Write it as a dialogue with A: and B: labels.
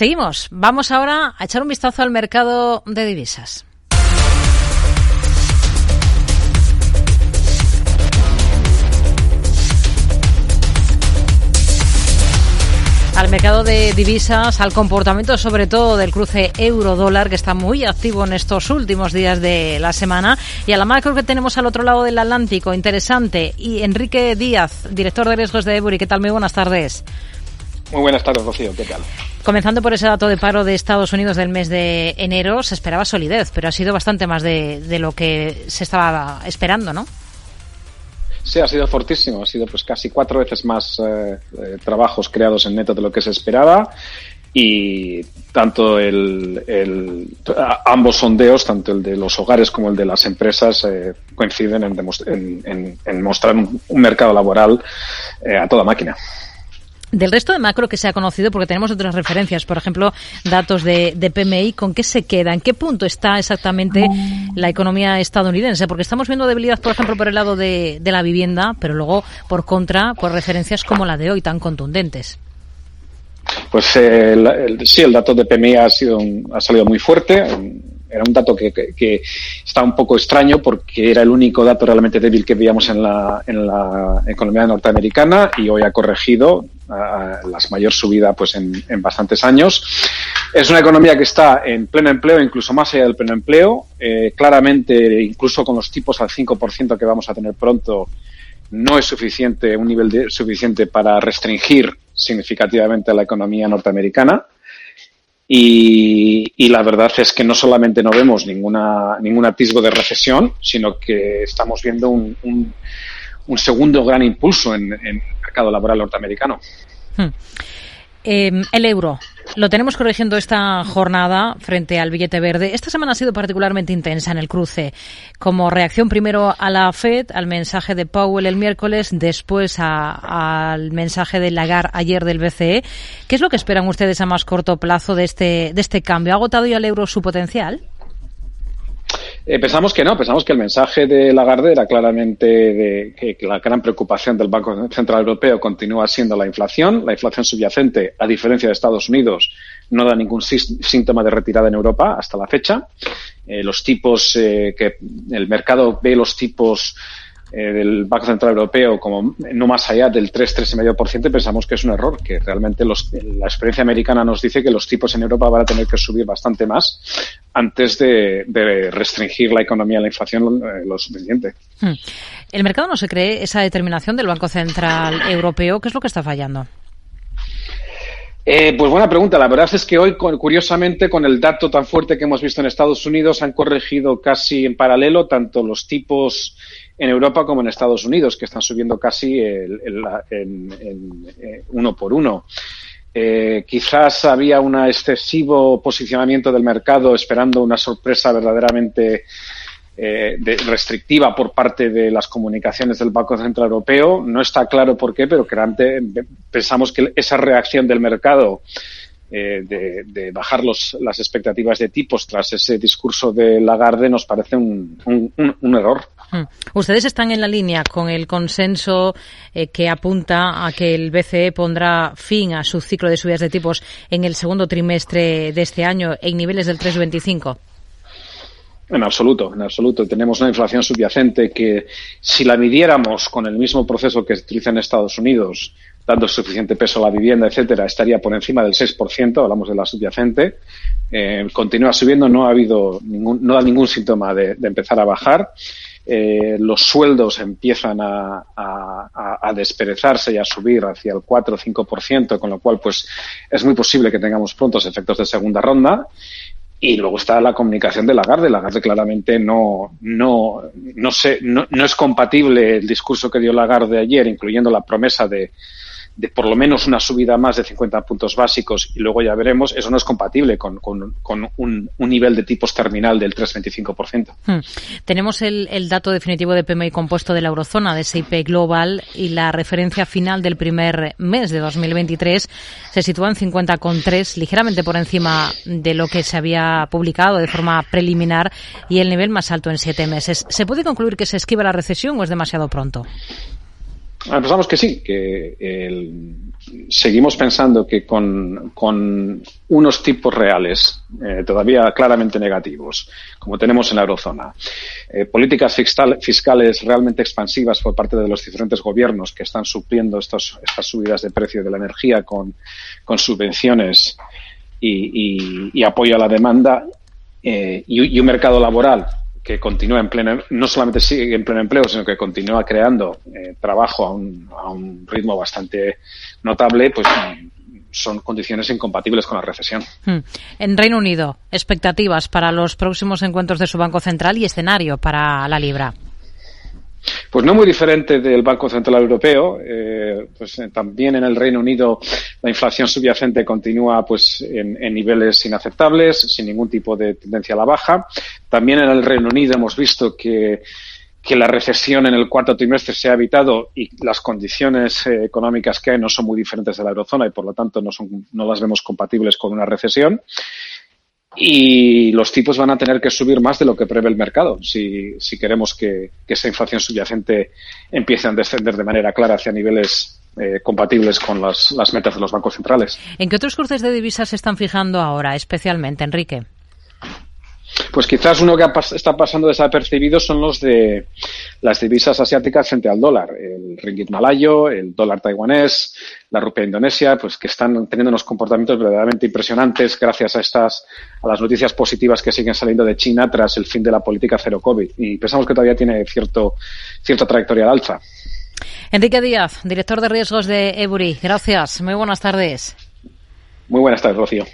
A: Seguimos. Vamos ahora a echar un vistazo al mercado de divisas. al mercado de divisas, al comportamiento sobre todo del cruce euro-dólar, que está muy activo en estos últimos días de la semana, y a la macro que tenemos al otro lado del Atlántico, interesante, y Enrique Díaz, director de riesgos de Ebury. ¿Qué tal? Muy buenas tardes.
B: Muy buenas tardes, Rocío. ¿Qué tal?
A: Comenzando por ese dato de paro de Estados Unidos del mes de enero, se esperaba solidez, pero ha sido bastante más de, de lo que se estaba esperando, ¿no?
B: Sí, ha sido fortísimo. Ha sido pues casi cuatro veces más eh, eh, trabajos creados en neto de lo que se esperaba y tanto el, el, ambos sondeos, tanto el de los hogares como el de las empresas, eh, coinciden en, en, en, mostrar un, un mercado laboral eh, a toda máquina.
A: Del resto de macro que se ha conocido, porque tenemos otras referencias, por ejemplo, datos de, PMI, ¿con qué se queda? ¿En qué punto está exactamente la economía estadounidense? Porque estamos viendo debilidad, por ejemplo, por el lado de, la vivienda, pero luego, por contra, por referencias como la de hoy, tan contundentes.
B: Pues eh, sí, el dato de PMI ha, sido ha salido muy fuerte era un dato que, que, que, está un poco extraño porque era el único dato realmente débil que veíamos en la, en la economía norteamericana y hoy ha corregido a la mayor subida pues en, en, bastantes años. Es una economía que está en pleno empleo, incluso más allá del pleno empleo. Eh, claramente, incluso con los tipos al 5% que vamos a tener pronto, no es suficiente, un nivel suficiente para restringir significativamente la economía norteamericana. Y, la verdad es que no solamente no vemos ninguna, ningún atisbo de recesión, sino que estamos viendo un, un, un segundo gran impulso en, el mercado laboral norteamericano.
A: Hmm. Eh, el euro. Lo tenemos corrigiendo esta jornada frente al billete verde. Esta semana ha sido particularmente intensa en el cruce, como reacción primero a la Fed, al mensaje de Powell el miércoles, después al mensaje de Lagarde ayer del BCE. ¿Qué es lo que esperan ustedes a más corto plazo de este, de este cambio? ¿Ha agotado ya el euro su potencial?
B: Eh, pensamos que no, pensamos que el mensaje de Lagarde era claramente de que, la gran preocupación del Banco Central Europeo continúa siendo la inflación. La inflación subyacente, a diferencia de Estados Unidos, no da ningún síntoma de retirada en Europa hasta la fecha. Eh, los tipos eh, que el mercado ve los tipos eh, del Banco Central Europeo como no más allá del 3, 3,5%, pensamos que es un error, que realmente los, la experiencia americana nos dice que los tipos en Europa van a tener que subir bastante más antes de, restringir la economía y la inflación eh, lo suficiente.
A: Hmm. ¿El mercado no se cree esa determinación del Banco Central Europeo? ¿Qué es lo que está fallando?
B: Eh, pues buena pregunta. La verdad es que hoy, curiosamente, con el dato tan fuerte que hemos visto en Estados Unidos, han corregido casi en paralelo tanto los tipos en Europa como en Estados Unidos, que están subiendo casi eh, uno por uno. Eh, quizás había un excesivo posicionamiento del mercado esperando una sorpresa verdaderamente eh, de, restrictiva por parte de las comunicaciones del Banco Central Europeo. No está claro por qué, pero creante, pensamos que esa reacción del mercado eh, de, bajar los, las expectativas de tipos tras ese discurso de Lagarde nos parece un, un error.
A: Hmm. Ustedes están en la línea con el consenso eh, que apunta a que el BCE pondrá fin a su ciclo de subidas de tipos en el segundo trimestre de este año en niveles del 3,25.
B: En absoluto, en absoluto. Tenemos una inflación subyacente que, si la midiéramos con el mismo proceso que se utiliza en Estados Unidos, dando suficiente peso a la vivienda, etcétera, estaría por encima del 6%, hablamos de la subyacente. Eh, continúa subiendo, no ha habido ningún, no da ningún síntoma de, empezar a bajar. Eh, los sueldos empiezan a, desperezarse y a subir hacia el 4 o 5%, con lo cual pues es muy posible que tengamos prontos efectos de segunda ronda. Y luego está la comunicación de Lagarde. Lagarde claramente no, no, no, sé, no, no es compatible el discurso que dio Lagarde ayer, incluyendo la promesa de, de por lo menos una subida más de 50 puntos básicos y luego ya veremos, eso no es compatible con, con, un, nivel de tipos terminal del 3,25%.
A: Hmm. Tenemos el, el, dato definitivo de PMI compuesto de la eurozona, de SIP Global, y la referencia final del primer mes de 2023 se sitúa en 50,3, ligeramente por encima de lo que se había publicado de forma preliminar y el nivel más alto en siete meses. ¿Se puede concluir que se esquiva la recesión o es demasiado pronto?
B: Pensamos que sí, que seguimos pensando que con, con unos tipos reales eh, todavía claramente negativos, como tenemos en la eurozona, eh, políticas fiscal, fiscales realmente expansivas por parte de los diferentes gobiernos que están supliendo estas subidas de precio de la energía con, con subvenciones y, apoyo a la demanda eh, y un mercado laboral que continúa en pleno, no solamente sigue en pleno empleo, sino que continúa creando eh, trabajo a un, a un, ritmo bastante notable, pues son condiciones incompatibles con la recesión.
A: Hmm. En Reino Unido, expectativas para los próximos encuentros de su Banco Central y escenario para la libra.
B: Pues no muy diferente del Banco Central Europeo. Eh, pues eh, también en el Reino Unido la inflación subyacente continúa pues en, niveles inaceptables, sin ningún tipo de tendencia a la baja. También en el Reino Unido hemos visto que, que la recesión en el cuarto trimestre se ha evitado y las condiciones eh, económicas que hay no son muy diferentes de la eurozona y por lo tanto no, son, no las vemos compatibles con una recesión y los tipos van a tener que subir más de lo que prevé el mercado si, si queremos que, esa inflación subyacente empiece a descender de manera clara hacia niveles eh, compatibles con las, las metas de los bancos centrales.
A: ¿En qué otros cruces de divisas se están fijando ahora, especialmente, Enrique?
B: Pues quizás uno que está pasando desapercibido son los de las divisas asiáticas frente al dólar. El ringgit malayo, el dólar taiwanés, la rupia indonesia, pues que están teniendo unos comportamientos verdaderamente impresionantes gracias a estas, a las noticias positivas que siguen saliendo de China tras el fin de la política cero COVID. Y pensamos que todavía tiene cierto, cierta trayectoria al alza.
A: Enrique Díaz, director de riesgos de Ebury. Gracias. Muy buenas tardes.
B: Muy buenas tardes, Rocío.